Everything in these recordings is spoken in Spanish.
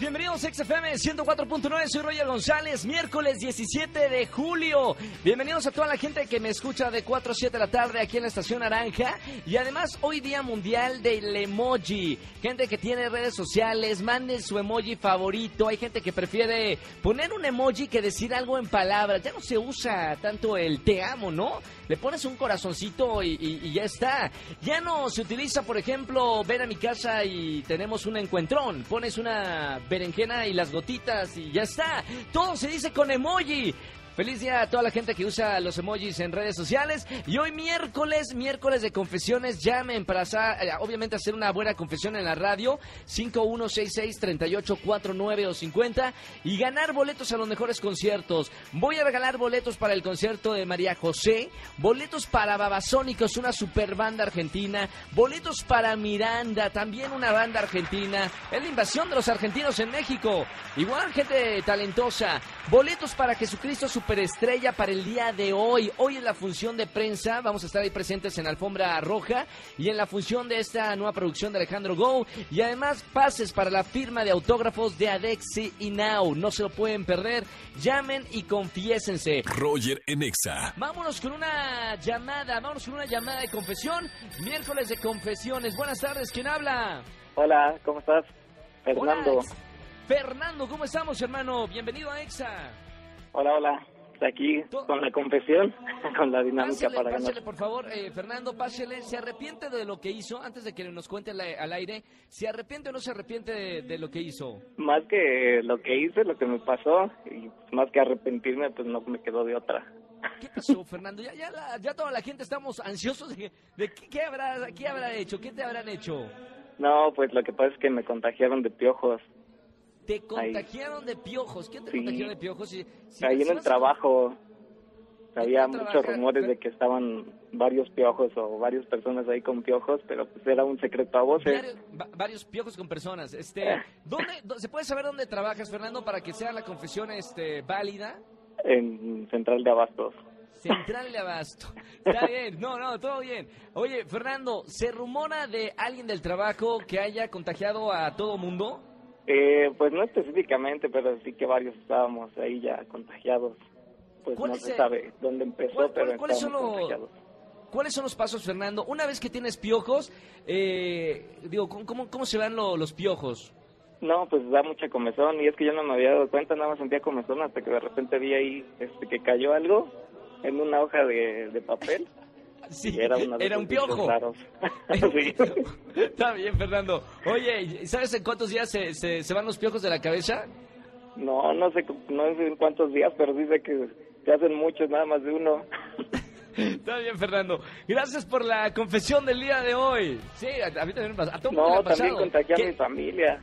Bienvenidos a XFM 104.9, soy Roger González, miércoles 17 de julio. Bienvenidos a toda la gente que me escucha de 4 a 7 de la tarde aquí en la Estación Naranja. Y además, hoy día mundial del emoji. Gente que tiene redes sociales, manden su emoji favorito. Hay gente que prefiere poner un emoji que decir algo en palabras. Ya no se usa tanto el te amo, ¿no? Le pones un corazoncito y, y- ya está. Ya no se utiliza, por ejemplo, ven a mi casa y tenemos un encuentrón. Pones una berenjena y las gotitas y ya está. Todo se dice con emoji. Feliz día a toda la gente que usa los emojis en redes sociales. Y hoy miércoles, miércoles de confesiones, llamen para eh, obviamente hacer una buena confesión en la radio. 5166-3849 o 50 y ganar boletos a los mejores conciertos. Voy a regalar boletos para el concierto de María José, boletos para Babasónicos, una super banda argentina, boletos para Miranda, también una banda argentina. Es la invasión de los argentinos en México. Igual gente talentosa. Boletos para Jesucristo Superestrella para el día de hoy. Hoy en la función de prensa vamos a estar ahí presentes en Alfombra Roja y en la función de esta nueva producción de Alejandro Go. Y además pases para la firma de autógrafos de Adexi y Now. No se lo pueden perder. Llamen y confiésense. Roger en Exa. Vámonos con una llamada, vámonos con una llamada de confesión. Miércoles de confesiones. Buenas tardes, ¿quién habla? Hola, ¿cómo estás? Fernando. Hola, Fernando, ¿cómo estamos, hermano? Bienvenido a EXA. Hola, hola. Aquí con la confesión, con la dinámica Pásele, para pásele, ganar. por favor, eh, Fernando, pásele. ¿Se arrepiente de lo que hizo? Antes de que nos cuente al, al aire, ¿se arrepiente o no se arrepiente de, de lo que hizo? Más que lo que hice, lo que me pasó, y más que arrepentirme, pues no me quedó de otra. ¿Qué pasó, Fernando? Ya, ya, la- ya toda la gente estamos ansiosos de, de qué, qué habrá, qué habrá hecho, qué te habrán hecho. No, pues lo que pasa es que me contagiaron de piojos. Te contagiaron de piojos. ¿Quién te Sí. contagiaron de piojos? Si- si- Ahí en el trabajo había ¿En qué muchos rumores de que estaban varios piojos o varias personas ahí con piojos, pero pues era un secreto a voces. Varios, va- varios piojos con personas. Este, ¿dónde, dó- ¿Se puede saber dónde trabajas, Fernando, para que sea la confesión este, válida? En Central de Abastos. Central de Abasto. Está bien, no, no, todo bien. Oye, Fernando, ¿se rumora de alguien del trabajo que haya contagiado a todo mundo? Eh, pues no específicamente, pero sí que varios estábamos ahí ya contagiados. Pues ¿Cuál no se sabe dónde empezó, cuál- pero cuál- cuáles son los- contagiados. ¿Cuáles son los pasos, Fernando? Una vez que tienes piojos, eh, digo, ¿cómo- ¿cómo, cómo se van lo- los piojos? No, pues da mucha comezón y es que yo no me había dado cuenta, nada más sentía comezón hasta que de repente vi ahí este, que cayó algo en una hoja de, de papel Sí, era, era un piojo. Sí. Está bien, Fernando. Oye, ¿sabes en cuántos días se, se, se van los piojos de la cabeza? No, no sé, no sé en cuántos días, pero dice que se hacen muchos, nada más de uno. Está bien, Fernando. Gracias por la confesión del día de hoy. Sí, a, mí también me pasa. A todo No, también contagié a mi familia.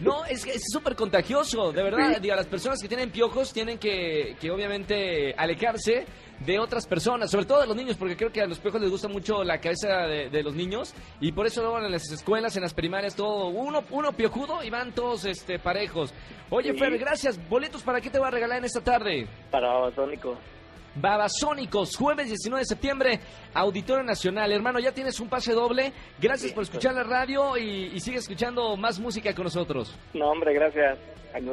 No, es que es súper contagioso, de verdad. Sí. Digo, las personas que tienen piojos tienen que, que obviamente alejarse de otras personas, sobre todo de los niños, porque creo que a los piojos les gusta mucho la cabeza de, de los niños y por eso luego en las escuelas, en las primarias, todo uno, uno piojudo y van todos este parejos. Oye, Sí. Fer, gracias. Boletos para qué te voy a regalar en esta tarde. Para Sónico. Babasónicos, jueves 19 de septiembre, Auditorio Nacional. Hermano, ya tienes un pase doble. Gracias por escuchar la radio y, y sigue escuchando más música con nosotros. No, hombre, gracias.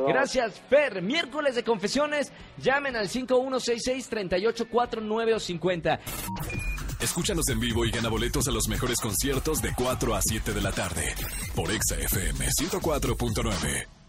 Gracias, Fer. Miércoles de confesiones. Llamen al 5166-3849 o 50. Escúchanos en vivo y gana boletos a los mejores conciertos de 4 a 7 de la tarde por Exa FM 104.9.